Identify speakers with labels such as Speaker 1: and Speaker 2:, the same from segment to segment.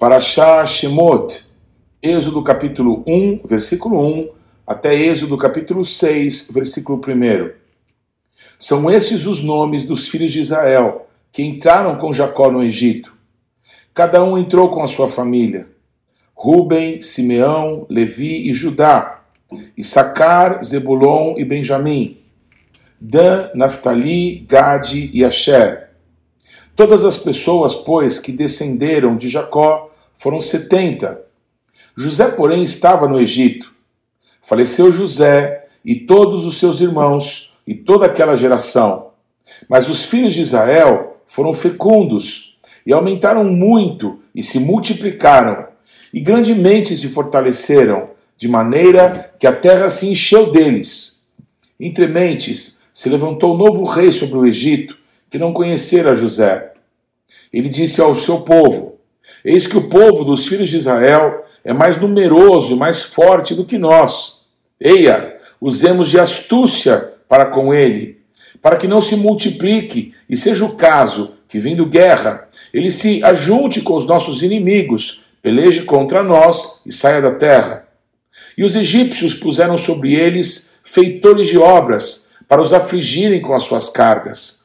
Speaker 1: Parashá Shemot, Êxodo capítulo 1, versículo 1, até Êxodo capítulo 6, versículo 1. São esses os nomes dos filhos de Israel que entraram com Jacó no Egito. Cada um entrou com a sua família. Ruben, Simeão, Levi e Judá, Issacar, Zebulon e Benjamim, Dan, Naphtali, Gade e Asher. Todas as pessoas, pois, que descenderam de Jacó foram setenta. José, porém, estava no Egito. Faleceu José e todos os seus irmãos e toda aquela geração. Mas os filhos de Israel foram fecundos e aumentaram muito e se multiplicaram e grandemente se fortaleceram, de maneira que a terra se encheu deles. Entre mentes se levantou um novo rei sobre o Egito, que não conhecera José. Ele disse ao seu povo: Eis que o povo dos filhos de Israel é mais numeroso e mais forte do que nós. Eia, usemos de astúcia para com ele, para que não se multiplique e seja o caso que, vindo guerra, ele se ajunte com os nossos inimigos, peleje contra nós e saia da terra. E os egípcios puseram sobre eles feitores de obras para os afligirem com as suas cargas.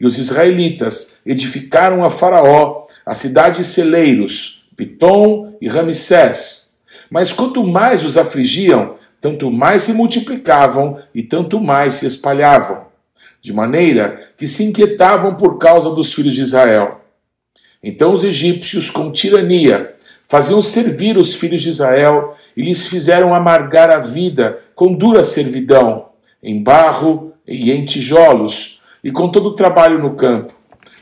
Speaker 1: E os israelitas edificaram a Faraó as cidades celeiros, Pitom e Ramsés. Mas quanto mais os afligiam, tanto mais se multiplicavam e tanto mais se espalhavam, de maneira que se inquietavam por causa dos filhos de Israel. Então os egípcios, com tirania, faziam servir os filhos de Israel e lhes fizeram amargar a vida com dura servidão, em barro e em tijolos, e com todo o trabalho no campo,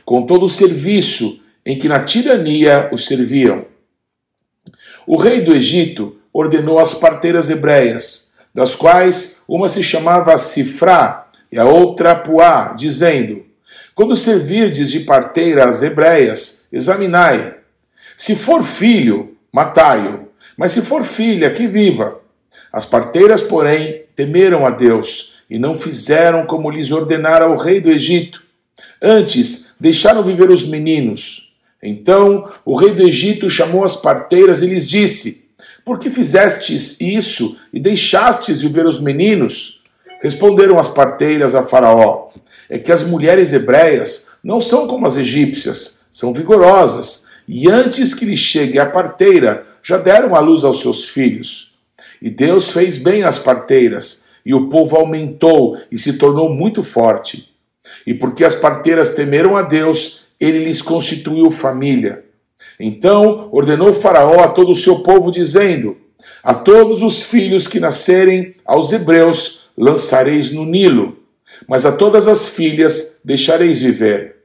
Speaker 1: com todo o serviço em que na tirania os serviam. O rei do Egito ordenou as parteiras hebreias, das quais uma se chamava Sifrá e a outra Puá, dizendo: Quando servirdes de parteira hebreias, examinai. Se for filho, matai-o, mas se for filha, que viva. As parteiras, porém, temeram a Deus e não fizeram como lhes ordenara o rei do Egito. Antes, deixaram viver os meninos então o rei do Egito chamou as parteiras e lhes disse: Por que fizestes isso e deixastes viver os meninos? Responderam as parteiras a Faraó: É que as mulheres hebreias não são como as egípcias, são vigorosas, e antes que lhe chegue a parteira, já deram à luz aos seus filhos. E Deus fez bem às parteiras, e o povo aumentou e se tornou muito forte. E porque as parteiras temeram a Deus, ele lhes constituiu família. Então ordenou Faraó a todo o seu povo, dizendo: A todos os filhos que nascerem aos hebreus lançareis no Nilo, mas a todas as filhas deixareis viver.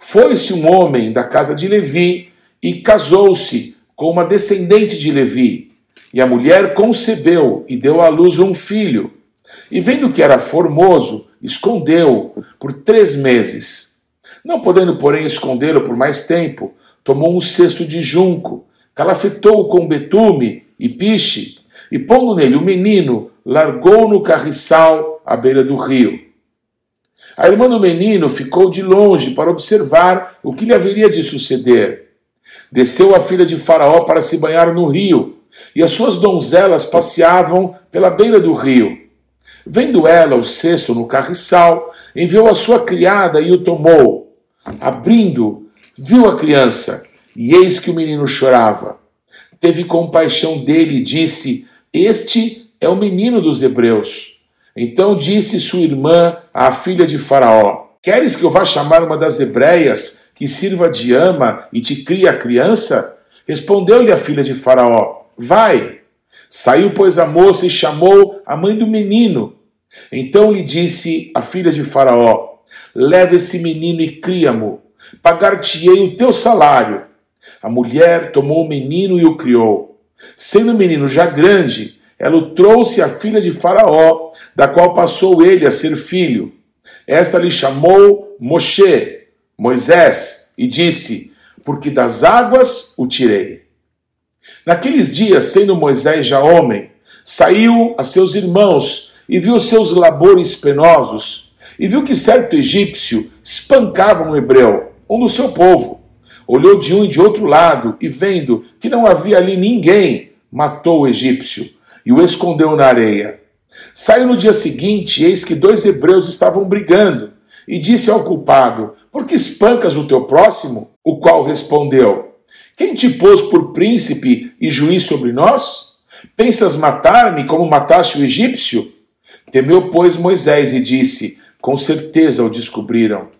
Speaker 1: Foi-se um homem da casa de Levi e casou-se com uma descendente de Levi. E a mulher concebeu e deu à luz um filho. E vendo que era formoso, escondeu por três meses. Não podendo, porém, escondê-lo por mais tempo, tomou um cesto de junco, calafetou-o com betume e piche, e pondo nele o menino, largou no carriçal à beira do rio. A irmã do menino ficou de longe para observar o que lhe haveria de suceder. Desceu a filha de Faraó para se banhar no rio, e as suas donzelas passeavam pela beira do rio. Vendo ela o cesto no carriçal, enviou a sua criada e o tomou. Abrindo, viu a criança, e eis que o menino chorava. Teve compaixão dele e disse: Este é o menino dos hebreus. Então disse sua irmã, a filha de Faraó: Queres que eu vá chamar uma das hebreias que sirva de ama e te crie a criança? Respondeu-lhe a filha de Faraó: Vai. Saiu, pois, a moça e chamou a mãe do menino. Então lhe disse a filha de Faraó: Leva esse menino e cria-mo. Pagar-te-ei o teu salário. A mulher tomou o menino e o criou. Sendo o menino já grande, ela o trouxe à filha de Faraó, da qual passou ele a ser filho. Esta lhe chamou Moshe, Moisés, e disse: Porque das águas o tirei. Naqueles dias, sendo Moisés já homem, saiu a seus irmãos e viu seus labores penosos e viu que certo egípcio espancava um hebreu, um do seu povo. olhou de um e de outro lado, e vendo que não havia ali ninguém, matou o egípcio e o escondeu na areia. Saiu no dia seguinte, eis que dois hebreus estavam brigando, e disse ao culpado: Por que espancas o teu próximo? O qual respondeu: Quem te pôs por príncipe e juiz sobre nós? Pensas matar-me como mataste o egípcio? Temeu, pois, Moisés e disse: Com certeza o descobriram.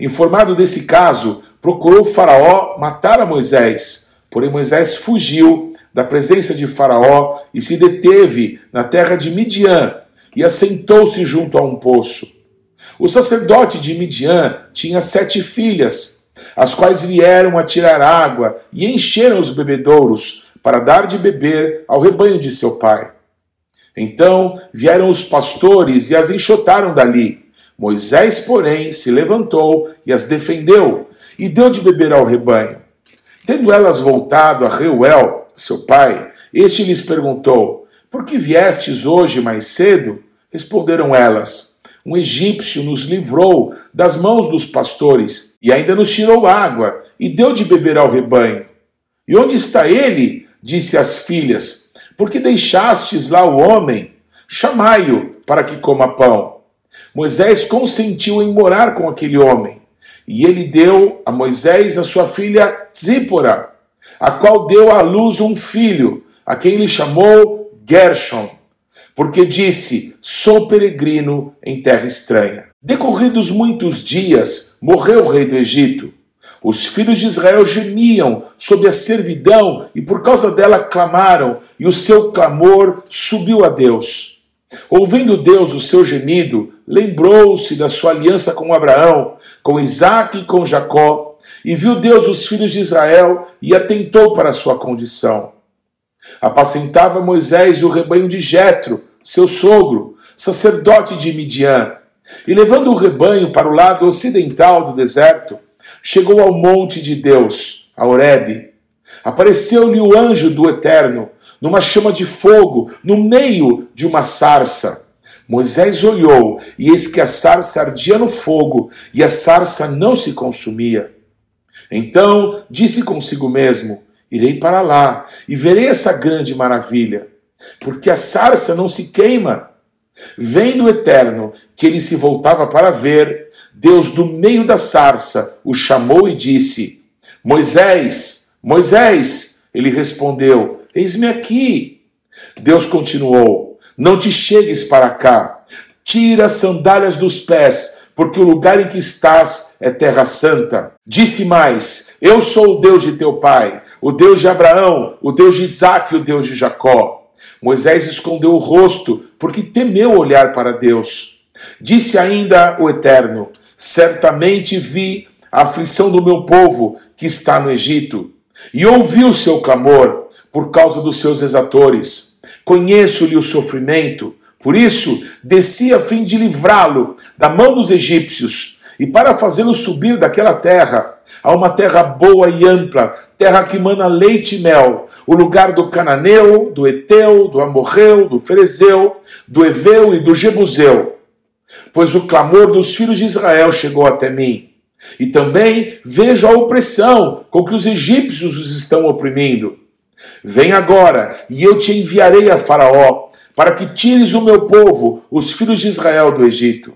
Speaker 1: Informado desse caso, procurou Faraó matar a Moisés. Porém, Moisés fugiu da presença de Faraó e se deteve na terra de Midian e assentou-se junto a um poço. O sacerdote de Midian tinha sete filhas, as quais vieram a tirar água e encheram os bebedouros para dar de beber ao rebanho de seu pai. Então vieram os pastores e as enxotaram dali. Moisés, porém, se levantou e as defendeu, e deu de beber ao rebanho. Tendo elas voltado a Reuel, seu pai, este lhes perguntou: Por que viestes hoje mais cedo? Responderam elas: Um egípcio nos livrou das mãos dos pastores, e ainda nos tirou água, e deu de beber ao rebanho. E onde está ele? disse às filhas: Por que deixastes lá o homem? Chamai-o para que coma pão. Moisés consentiu em morar com aquele homem. E ele deu a Moisés a sua filha Zípora, a qual deu à luz um filho, a quem ele chamou Gershon, porque disse: Sou peregrino em terra estranha. Decorridos muitos dias, morreu o rei do Egito. Os filhos de Israel gemiam sob a servidão e por causa dela clamaram, e o seu clamor subiu a Deus. Ouvindo Deus o seu gemido, lembrou-se da sua aliança com Abraão, com Isaac e com Jacó, e viu Deus os filhos de Israel e atentou para a sua condição. Apacentava Moisés o rebanho de Jetro, seu sogro, sacerdote de Midian, e levando o rebanho para o lado ocidental do deserto, chegou ao monte de Deus, a Horebe. Apareceu-lhe o anjo do Eterno, numa chama de fogo, no meio de uma sarça. Moisés olhou, e eis que a sarça ardia no fogo, e a sarça não se consumia. Então disse consigo mesmo: Irei para lá e verei essa grande maravilha, porque a sarça não se queima. Vendo o Eterno que ele se voltava para ver, Deus, do meio da sarça, o chamou e disse: Moisés, Moisés. Ele respondeu: Eis-me aqui. Deus continuou: Não te chegues para cá. Tira as sandálias dos pés, porque o lugar em que estás é terra santa. Disse mais: Eu sou o Deus de teu pai, o Deus de Abraão, o Deus de Isaac e o Deus de Jacó. Moisés escondeu o rosto, porque temeu olhar para Deus. Disse ainda o Eterno: Certamente vi a aflição do meu povo que está no Egito, e ouvi o seu clamor por causa dos seus exatores. Conheço-lhe o sofrimento, por isso desci a fim de livrá-lo da mão dos egípcios e para fazê-lo subir daquela terra a uma terra boa e ampla, terra que mana leite e mel, o lugar do cananeu, do eteu, do amorreu, do ferezeu, do eveu e do jebuseu. Pois o clamor dos filhos de Israel chegou até mim. E também vejo a opressão com que os egípcios os estão oprimindo. Vem agora, e eu te enviarei a Faraó, para que tires o meu povo, os filhos de Israel, do Egito.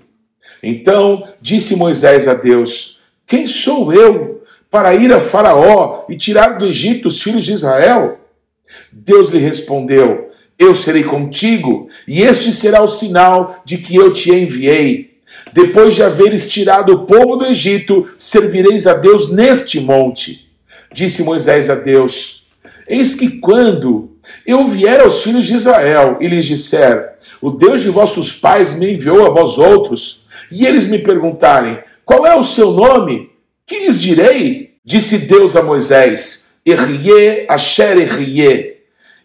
Speaker 1: Então disse Moisés a Deus: Quem sou eu para ir a Faraó e tirar do Egito os filhos de Israel? Deus lhe respondeu: Eu serei contigo, e este será o sinal de que eu te enviei. Depois de haveres tirado o povo do Egito, servireis a Deus neste monte. Disse Moisés a Deus: Eis que quando eu vier aos filhos de Israel e lhes disser: O Deus de vossos pais me enviou a vós outros, e eles me perguntarem: Qual é o seu nome? Que lhes direi? Disse Deus a Moisés: Errie asher errie.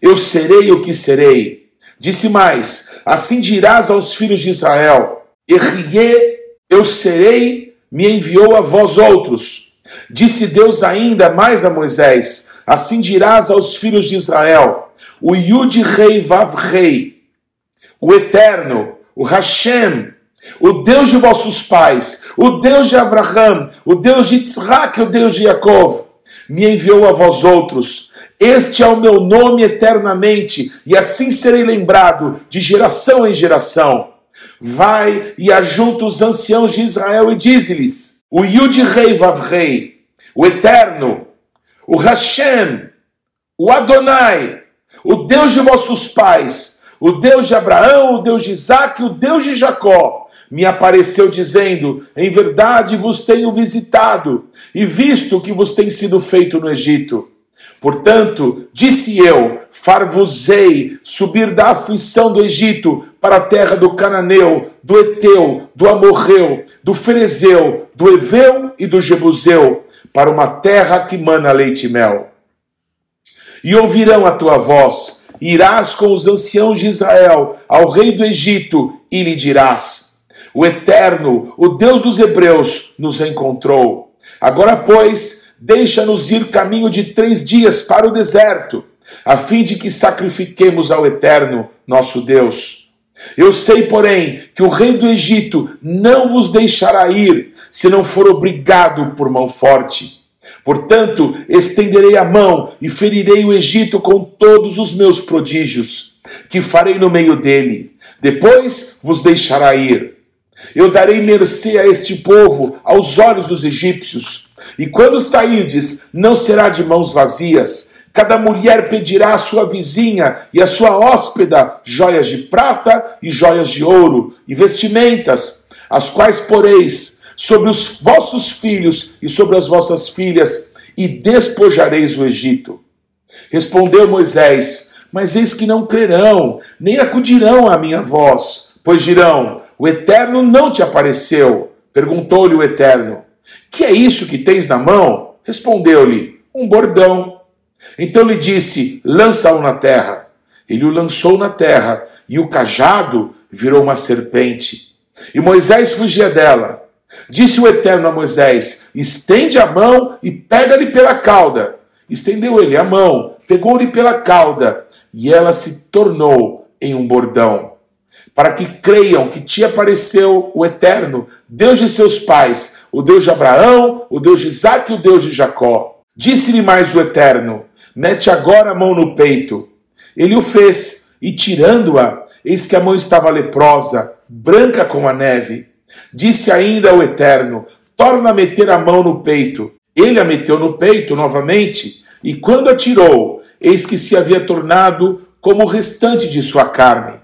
Speaker 1: Eu serei o que serei. Disse mais: Assim dirás aos filhos de Israel: Errie, eu serei, me enviou a vós outros. Disse Deus ainda mais a Moisés: Assim dirás aos filhos de Israel: o Yud Rei Vav Rei, o Eterno, o Hashem, o Deus de vossos pais, o Deus de Abraham, o Deus de Isaac, o Deus de Jacob, me enviou a vós outros. Este é o meu nome eternamente, e assim serei lembrado de geração em geração. Vai e ajunta os anciãos de Israel e dize-lhes: O Yud Rei Vav Rei, o Eterno, o Hashem, o Adonai, o Deus de vossos pais, o Deus de Abraão, o Deus de Isaac, o Deus de Jacó, me apareceu dizendo: Em verdade vos tenho visitado e visto o que vos tem sido feito no Egito. Portanto, disse eu: Far-vos-ei subir da aflição do Egito para a terra do Cananeu, do Eteu, do Amorreu, do Ferezeu, do Eveu e do Jebuseu, para uma terra que mana leite e mel. E ouvirão a tua voz, irás com os anciãos de Israel ao rei do Egito e lhe dirás: O Eterno, o Deus dos Hebreus, nos encontrou. Agora, pois, deixa-nos ir caminho de três dias para o deserto, a fim de que sacrifiquemos ao Eterno, nosso Deus. Eu sei, porém, que o rei do Egito não vos deixará ir, se não for obrigado por mão forte. Portanto, estenderei a mão e ferirei o Egito com todos os meus prodígios, que farei no meio dele. Depois vos deixará ir. Eu darei mercê a este povo, aos olhos dos egípcios. E quando sairdes, não será de mãos vazias. Cada mulher pedirá à sua vizinha e à sua hóspeda joias de prata e joias de ouro e vestimentas, as quais poreis sobre os vossos filhos e sobre as vossas filhas, e despojareis o Egito. Respondeu Moisés: Mas eis que não crerão, nem acudirão à minha voz, pois dirão: O Eterno não te apareceu. Perguntou-lhe o Eterno: Que é isso que tens na mão? Respondeu-lhe: Um bordão. Então lhe disse: Lança-o na terra. Ele o lançou na terra, e o cajado virou uma serpente. E Moisés fugia dela. Disse o Eterno a Moisés: estende a mão e pega-lhe pela cauda. Estendeu ele a mão, pegou-lhe pela cauda, e ela se tornou em um bordão. Para que creiam que te apareceu o Eterno, Deus de seus pais, o Deus de Abraão, o Deus de Isaac e o Deus de Jacó. Disse-lhe mais o Eterno: Mete agora a mão no peito. Ele o fez, e tirando-a, eis que a mão estava leprosa, branca como a neve. Disse ainda ao Eterno: Torna a meter a mão no peito. Ele a meteu no peito novamente, e quando a tirou, eis que se havia tornado como o restante de sua carne.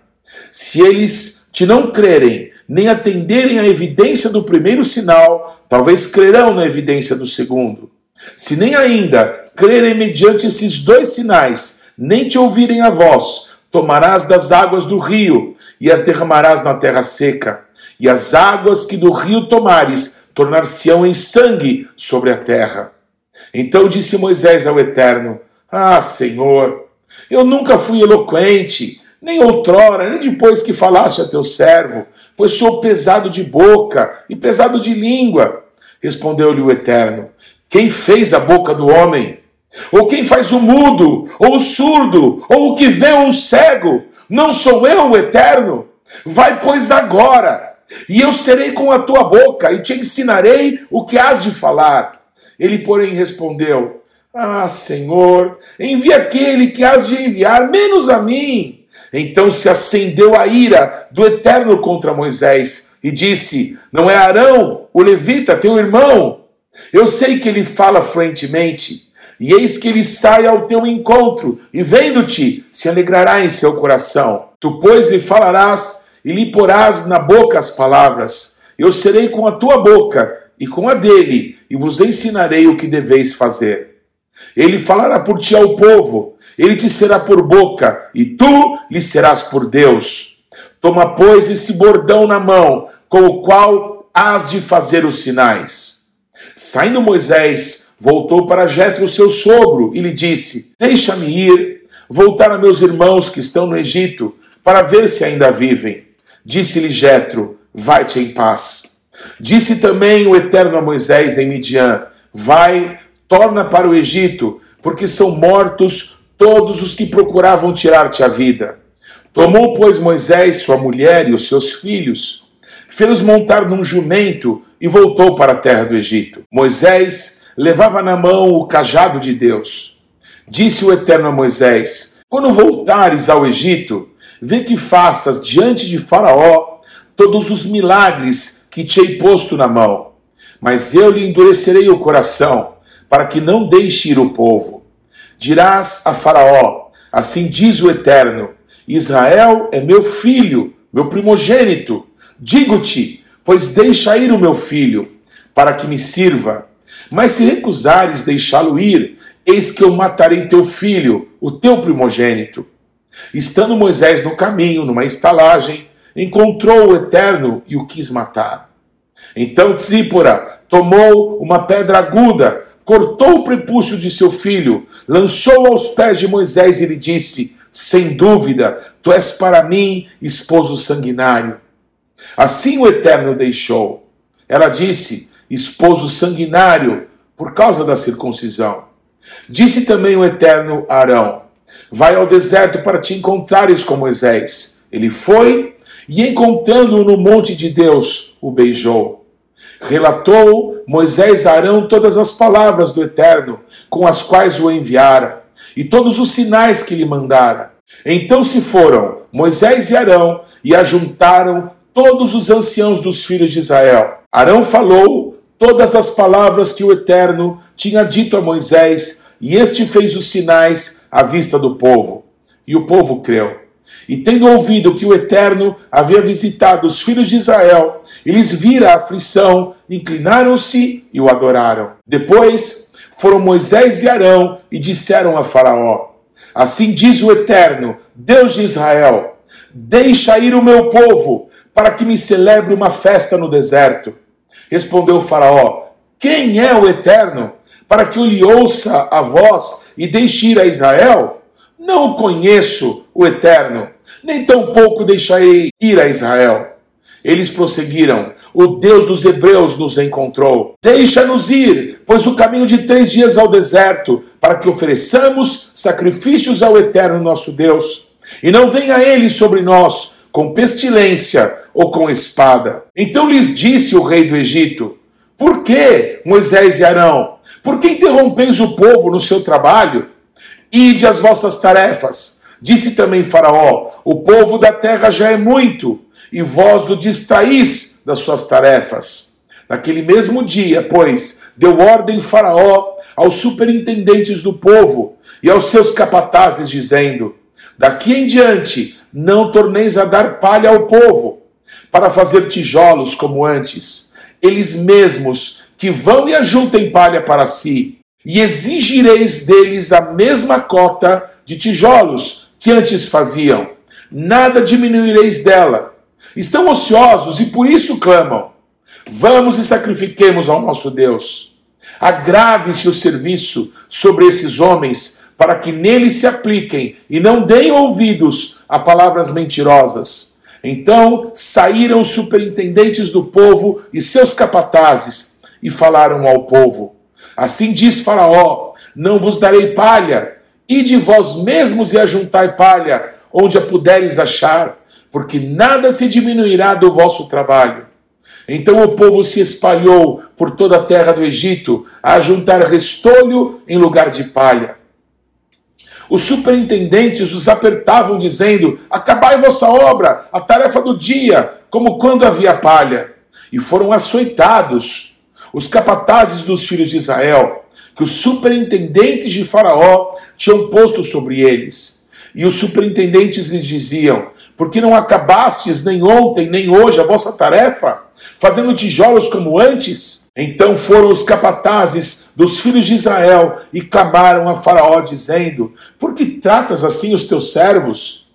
Speaker 1: Se eles te não crerem, nem atenderem à evidência do primeiro sinal, talvez crerão na evidência do segundo. Se nem ainda crerem mediante esses dois sinais, nem te ouvirem a voz, tomarás das águas do rio e as derramarás na terra seca e as águas que do rio tomares tornar-se-ão em sangue sobre a terra. Então disse Moisés ao Eterno: Ah, Senhor, eu nunca fui eloquente, nem outrora, nem depois que falaste a teu servo, pois sou pesado de boca e pesado de língua. Respondeu-lhe o Eterno: Quem fez a boca do homem? Ou quem faz o mudo, ou o surdo, ou o que vê ou o cego? Não sou eu o Eterno? Vai, pois, agora e eu serei com a tua boca e te ensinarei o que has de falar. Ele, porém, respondeu: Ah, Senhor, envia aquele que has de enviar, menos a mim. Então se acendeu a ira do Eterno contra Moisés e disse: Não é Arão, o levita, teu irmão? Eu sei que ele fala fluentemente. E eis que ele sai ao teu encontro, e vendo-te, se alegrará em seu coração. Tu, pois, lhe falarás e lhe porás na boca as palavras. Eu serei com a tua boca e com a dele, e vos ensinarei o que deveis fazer. Ele falará por ti ao povo, ele te será por boca, e tu lhe serás por Deus. Toma, pois, esse bordão na mão, com o qual hás de fazer os sinais. Saindo Moisés, voltou para Jetro, seu sogro, e lhe disse: Deixa-me ir, voltar a meus irmãos que estão no Egito, para ver se ainda vivem. Disse-lhe Jetro: Vai-te em paz. Disse também o Eterno a Moisés em Midian: Vai, torna para o Egito, porque são mortos todos os que procuravam tirar-te a vida. Tomou, pois, Moisés sua mulher e os seus filhos, fez-os montar num jumento e voltou para a terra do Egito. Moisés levava na mão o cajado de Deus. Disse o Eterno a Moisés: Quando voltares ao Egito, vê que faças diante de Faraó todos os milagres que te hei posto na mão. Mas eu lhe endurecerei o coração, para que não deixe ir o povo. Dirás a Faraó: Assim diz o Eterno: Israel é meu filho, meu primogênito. Digo-te, pois deixa ir o meu filho, para que me sirva. Mas se recusares deixá-lo ir, eis que eu matarei teu filho, o teu primogênito. Estando Moisés no caminho, numa estalagem, encontrou o Eterno e o quis matar. Então Tzípora tomou uma pedra aguda, cortou o prepúcio de seu filho, lançou aos pés de Moisés e lhe disse: Sem dúvida, tu és para mim esposo sanguinário. Assim o Eterno deixou. Ela disse: Esposo sanguinário, por causa da circuncisão. Disse também o Eterno a Arão: Vai ao deserto para te encontrares com Moisés. Ele foi e, encontrando-o no monte de Deus, o beijou. Relatou Moisés a Arão todas as palavras do Eterno, com as quais o enviara, e todos os sinais que lhe mandara. Então se foram Moisés e Arão e ajuntaram todos os anciãos dos filhos de Israel. Arão falou todas as palavras que o Eterno tinha dito a Moisés, e este fez os sinais à vista do povo. E o povo creu. E tendo ouvido que o Eterno havia visitado os filhos de Israel, eles viram a aflição, inclinaram-se e o adoraram. Depois foram Moisés e Arão e disseram a Faraó: Assim diz o Eterno, Deus de Israel: Deixa ir o meu povo, para que me celebre uma festa no deserto. Respondeu o Faraó: Quem é o Eterno? Para que eu lhe ouça a voz e deixe ir a Israel? Não conheço o Eterno, nem tampouco deixarei ir a Israel. Eles prosseguiram: O Deus dos Hebreus nos encontrou. Deixa-nos ir, pois o caminho de três dias ao deserto, para que ofereçamos sacrifícios ao Eterno nosso Deus. E não venha ele sobre nós com pestilência ou com espada. Então lhes disse o rei do Egito: Por que, Moisés e Arão? Por que interrompeis o povo no seu trabalho? Ide as vossas tarefas. Disse também Faraó: O povo da terra já é muito, e vós o distraís das suas tarefas. Naquele mesmo dia, pois, deu ordem Faraó aos superintendentes do povo e aos seus capatazes, dizendo: Daqui em diante não torneis a dar palha ao povo, para fazer tijolos como antes, eles mesmos que vão e ajuntem palha para si, e exigireis deles a mesma cota de tijolos que antes faziam, nada diminuireis dela. Estão ociosos e por isso clamam: Vamos e sacrifiquemos ao nosso Deus. Agrave-se o serviço sobre esses homens, para que neles se apliquem e não deem ouvidos a palavras mentirosas. Então saíram os superintendentes do povo e seus capatazes e falaram ao povo: Assim diz Faraó: Não vos darei palha, e de vós mesmos e ajuntai palha, onde a puderes achar, porque nada se diminuirá do vosso trabalho. Então o povo se espalhou por toda a terra do Egito, a juntar restolho em lugar de palha. Os superintendentes os apertavam, dizendo: Acabai vossa obra, a tarefa do dia, como quando havia palha. E foram açoitados os capatazes dos filhos de Israel, que os superintendentes de Faraó tinham posto sobre eles. E os superintendentes lhes diziam: Por que não acabastes nem ontem, nem hoje a vossa tarefa, fazendo tijolos como antes? Então foram os capatazes dos filhos de Israel e clamaram a Faraó, dizendo: Por que tratas assim os teus servos?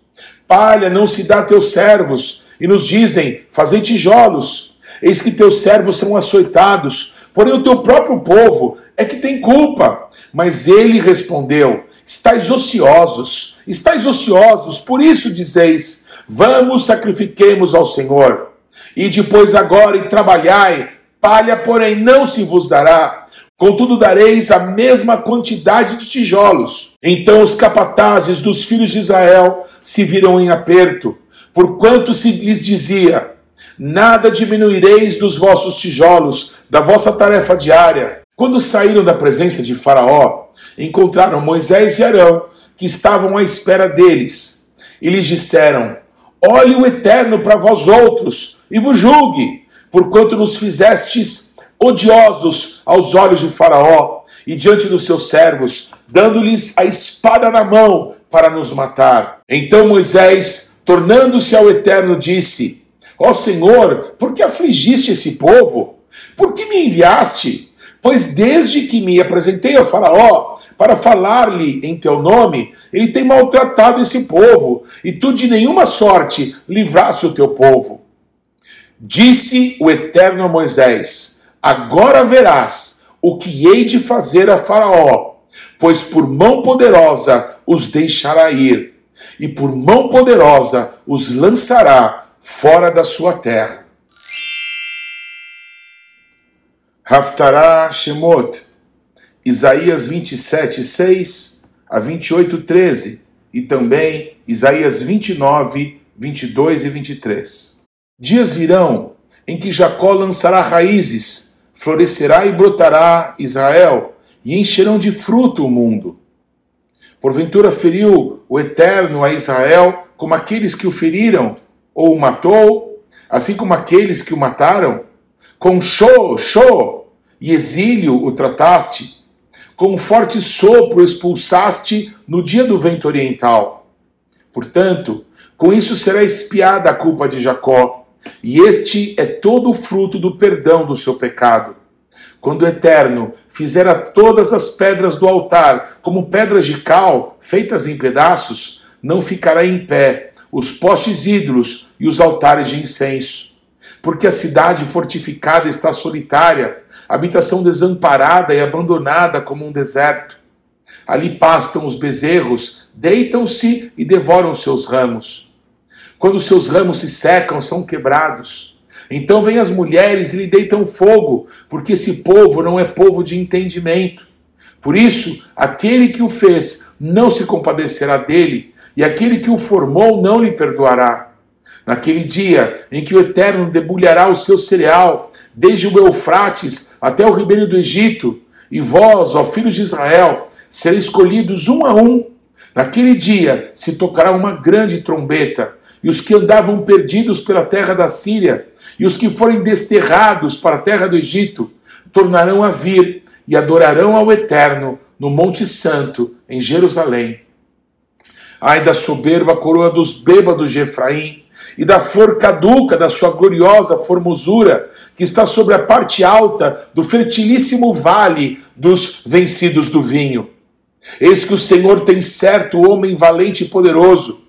Speaker 1: Palha não se dá a teus servos, e nos dizem: Fazei tijolos. Eis que teus servos são açoitados, porém o teu próprio povo é que tem culpa. Mas ele respondeu: Estais ociosos, estais ociosos, por isso dizeis: Vamos, sacrifiquemos ao Senhor. E depois agora e trabalhai palha, porém, não se vos dará. Contudo, dareis a mesma quantidade de tijolos. Então os capatazes dos filhos de Israel se viram em aperto, porquanto se lhes dizia: Nada diminuireis dos vossos tijolos, da vossa tarefa diária. Quando saíram da presença de Faraó, encontraram Moisés e Arão, que estavam à espera deles, e lhes disseram: Olhe o Eterno para vós outros e vos julgue, porquanto nos fizestes odiosos aos olhos de Faraó e diante dos seus servos, dando-lhes a espada na mão para nos matar. Então Moisés, tornando-se ao Eterno, disse: Ó Senhor, por que afligiste esse povo? Por que me enviaste? Pois desde que me apresentei ao Faraó para falar-lhe em teu nome, ele tem maltratado esse povo, e tu de nenhuma sorte livraste o teu povo. Disse o Eterno a Moisés: Agora verás o que hei de fazer a Faraó, pois por mão poderosa os deixará ir, e por mão poderosa os lançará fora da sua terra. Haftará Shemot, Isaías 27, 6 a 28, 13, e também Isaías 29, 22 e 23. Dias virão em que Jacó lançará raízes, florescerá e brotará Israel, e encherão de fruto o mundo. Porventura feriu o Eterno a Israel como aqueles que o feriram ou o matou, assim como aqueles que o mataram? Com show, show e exílio o trataste, com um forte sopro expulsaste no dia do vento oriental. Portanto, com isso será espiada a culpa de Jacó, e este é todo o fruto do perdão do seu pecado. Quando o Eterno fizera todas as pedras do altar como pedras de cal, feitas em pedaços, não ficará em pé os postes ídolos e os altares de incenso porque a cidade fortificada está solitária, habitação desamparada e abandonada como um deserto. Ali pastam os bezerros, deitam-se e devoram seus ramos. Quando seus ramos se secam, são quebrados. Então vêm as mulheres e lhe deitam fogo, porque esse povo não é povo de entendimento. Por isso, aquele que o fez não se compadecerá dele, e aquele que o formou não lhe perdoará naquele dia em que o Eterno debulhará o seu cereal, desde o Eufrates até o ribeiro do Egito, e vós, ó filhos de Israel, sereis escolhidos um a um. Naquele dia se tocará uma grande trombeta, e os que andavam perdidos pela terra da Síria, e os que forem desterrados para a terra do Egito, tornarão a vir e adorarão ao Eterno no Monte Santo, em Jerusalém. Ai da soberba coroa dos bêbados de Efraim, e da flor caduca da sua gloriosa formosura, que está sobre a parte alta do fertilíssimo vale dos vencidos do vinho. Eis que o Senhor tem certo homem valente e poderoso.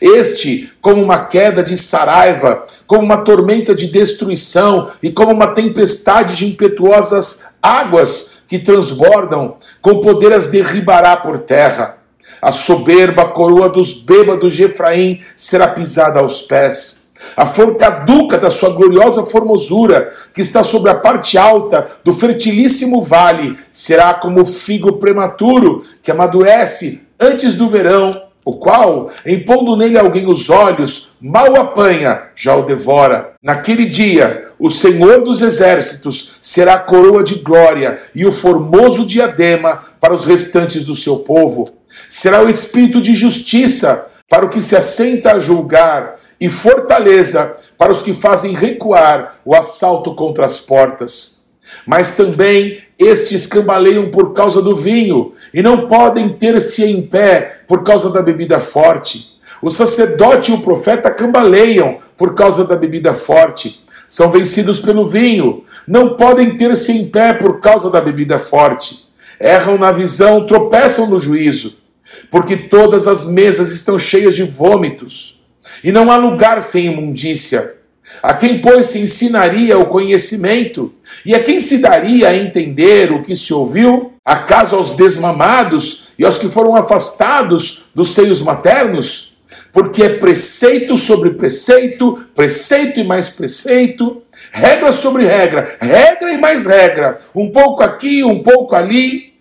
Speaker 1: Este, como uma queda de saraiva, como uma tormenta de destruição e como uma tempestade de impetuosas águas que transbordam, com poder as derribará por terra. A soberba coroa dos bêbados de Efraim será pisada aos pés. A flor caduca da sua gloriosa formosura, que está sobre a parte alta do fertilíssimo vale, será como o figo prematuro que amadurece antes do verão, o qual, empondo nele alguém os olhos, mal apanha, já o devora. Naquele dia, o Senhor dos exércitos será a coroa de glória e o formoso diadema para os restantes do seu povo será o espírito de justiça para o que se assenta a julgar e fortaleza para os que fazem recuar o assalto contra as portas. Mas também estes cambaleiam por causa do vinho e não podem ter-se em pé por causa da bebida forte. O sacerdote e o profeta cambaleiam por causa da bebida forte. São vencidos pelo vinho, não podem ter-se em pé por causa da bebida forte. Erram na visão, tropeçam no juízo porque todas as mesas estão cheias de vômitos, e não há lugar sem imundícia. A quem, pois, se ensinaria o conhecimento? E a quem se daria a entender o que se ouviu? Acaso aos desmamados e aos que foram afastados dos seios maternos? Porque é preceito sobre preceito, preceito e mais preceito, regra sobre regra, regra e mais regra, um pouco aqui, um pouco ali,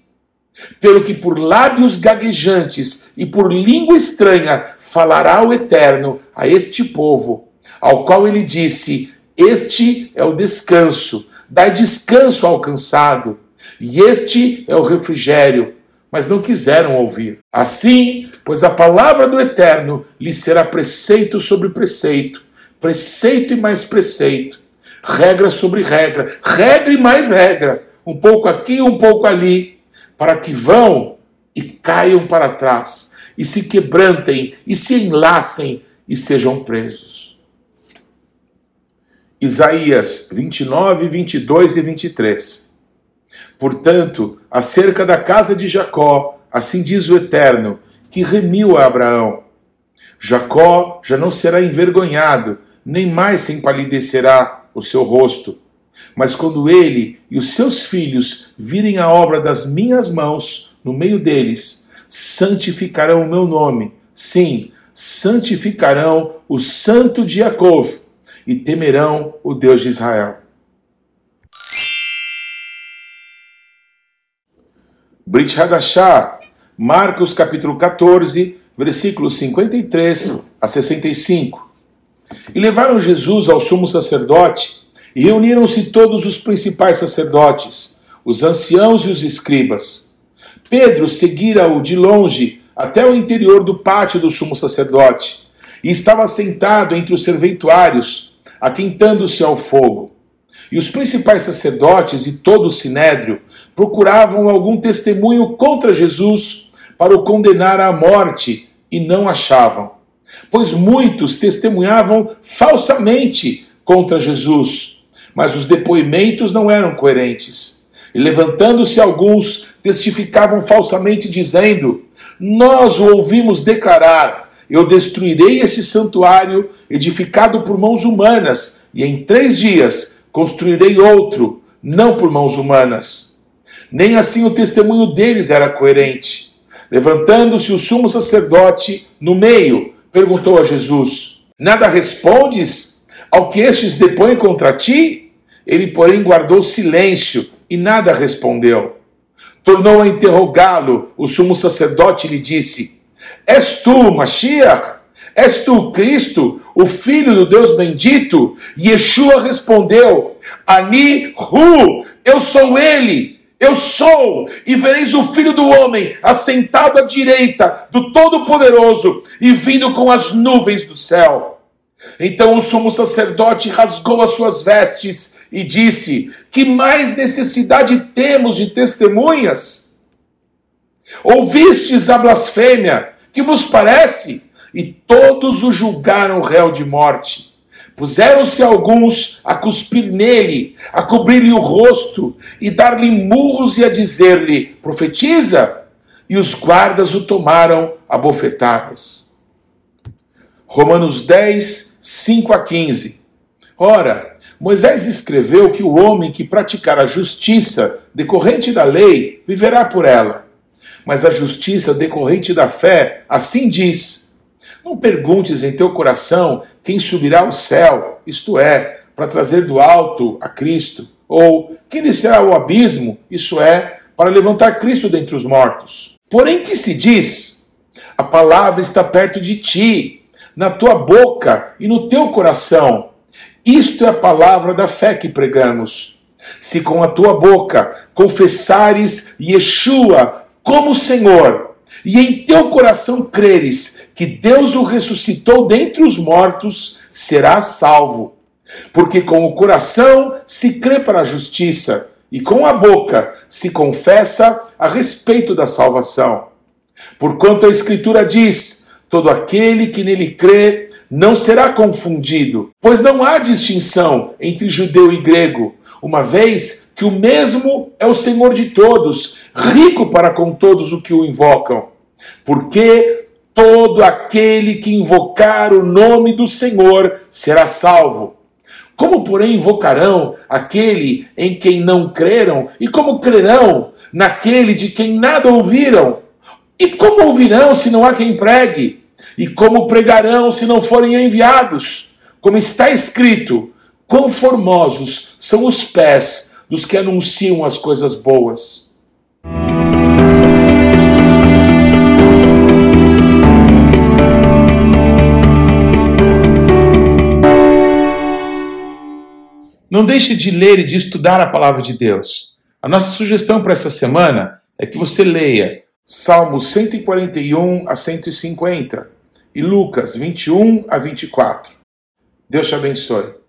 Speaker 1: pelo que por lábios gaguejantes e por língua estranha falará o Eterno a este povo, ao qual ele disse: Este é o descanso, dai descanso ao cansado, E este é o refrigério, mas não quiseram ouvir. Assim, pois a palavra do Eterno lhes será preceito sobre preceito, preceito e mais preceito, regra sobre regra, regra e mais regra, um pouco aqui, um pouco ali, para que vão e caiam para trás, e se quebrantem, e se enlacem, e sejam presos. Isaías 29, 22 e 23. Portanto, acerca da casa de Jacó, assim diz o Eterno, que remiu a Abraão: Jacó já não será envergonhado, nem mais se empalidecerá o seu rosto. Mas quando ele e os seus filhos virem a obra das minhas mãos no meio deles, santificarão o meu nome. Sim, santificarão o santo de Jacó e temerão o Deus de Israel. Brit Hadashah, Marcos capítulo 14, versículos 53 a 65. E levaram Jesus ao sumo sacerdote, e reuniram-se todos os principais sacerdotes, os anciãos e os escribas. Pedro seguira-o de longe até o interior do pátio do sumo sacerdote, e estava sentado entre os serventuários, aquentando-se ao fogo. E os principais sacerdotes e todo o sinédrio procuravam algum testemunho contra Jesus para o condenar à morte e não achavam. Pois muitos testemunhavam falsamente contra Jesus, mas os depoimentos não eram coerentes. E levantando-se alguns, testificavam falsamente, dizendo: Nós o ouvimos declarar: Eu destruirei este santuário edificado por mãos humanas, e em três dias construirei outro, não por mãos humanas. Nem assim o testemunho deles era coerente. Levantando-se o sumo sacerdote no meio, perguntou a Jesus: Nada respondes ao que estes depõem contra ti? Ele, porém, guardou silêncio e nada respondeu. Tornou a interrogá-lo. O sumo sacerdote lhe disse: És tu, Mashiach? És tu Cristo, o Filho do Deus bendito? Yeshua respondeu: Ani Hu, eu sou ele. Eu sou, e vereis o Filho do Homem assentado à direita do Todo-Poderoso e vindo com as nuvens do céu. Então o sumo sacerdote rasgou as suas vestes e disse: Que mais necessidade temos de testemunhas? Ouvistes a blasfêmia, que vos parece? E todos o julgaram réu de morte. Puseram-se alguns a cuspir nele, a cobrir-lhe o rosto e dar-lhe murros e a dizer-lhe: Profetiza! E os guardas o tomaram a bofetadas. Romanos 10, 5 a 15. Ora, Moisés escreveu que o homem que praticar a justiça decorrente da lei viverá por ela. Mas a justiça decorrente da fé, assim diz não perguntes em teu coração quem subirá ao céu, isto é, para trazer do alto a Cristo, ou quem descerá ao abismo, isso é, para levantar Cristo dentre os mortos. Porém, que se diz? A palavra está perto de ti, na tua boca e no teu coração. Isto é a palavra da fé que pregamos. Se com a tua boca confessares Yeshua como Senhor, e em teu coração creres que Deus o ressuscitou dentre os mortos, serás salvo. Porque com o coração se crê para a justiça, e com a boca se confessa a respeito da salvação. Porquanto a Escritura diz: todo aquele que nele crê não será confundido, pois não há distinção entre judeu e grego, uma vez que o mesmo é o Senhor de todos, rico para com todos o que o invocam. Porque todo aquele que invocar o nome do Senhor será salvo. Como, porém, invocarão aquele em quem não creram? E como crerão naquele de quem nada ouviram? E como ouvirão se não há quem pregue? E como pregarão se não forem enviados? Como está escrito: quão formosos são os pés dos que anunciam as coisas boas. Não deixe de ler e de estudar a palavra de Deus. A nossa sugestão para essa semana é que você leia Salmos 141 a 150 e Lucas 21 a 24. Deus te abençoe.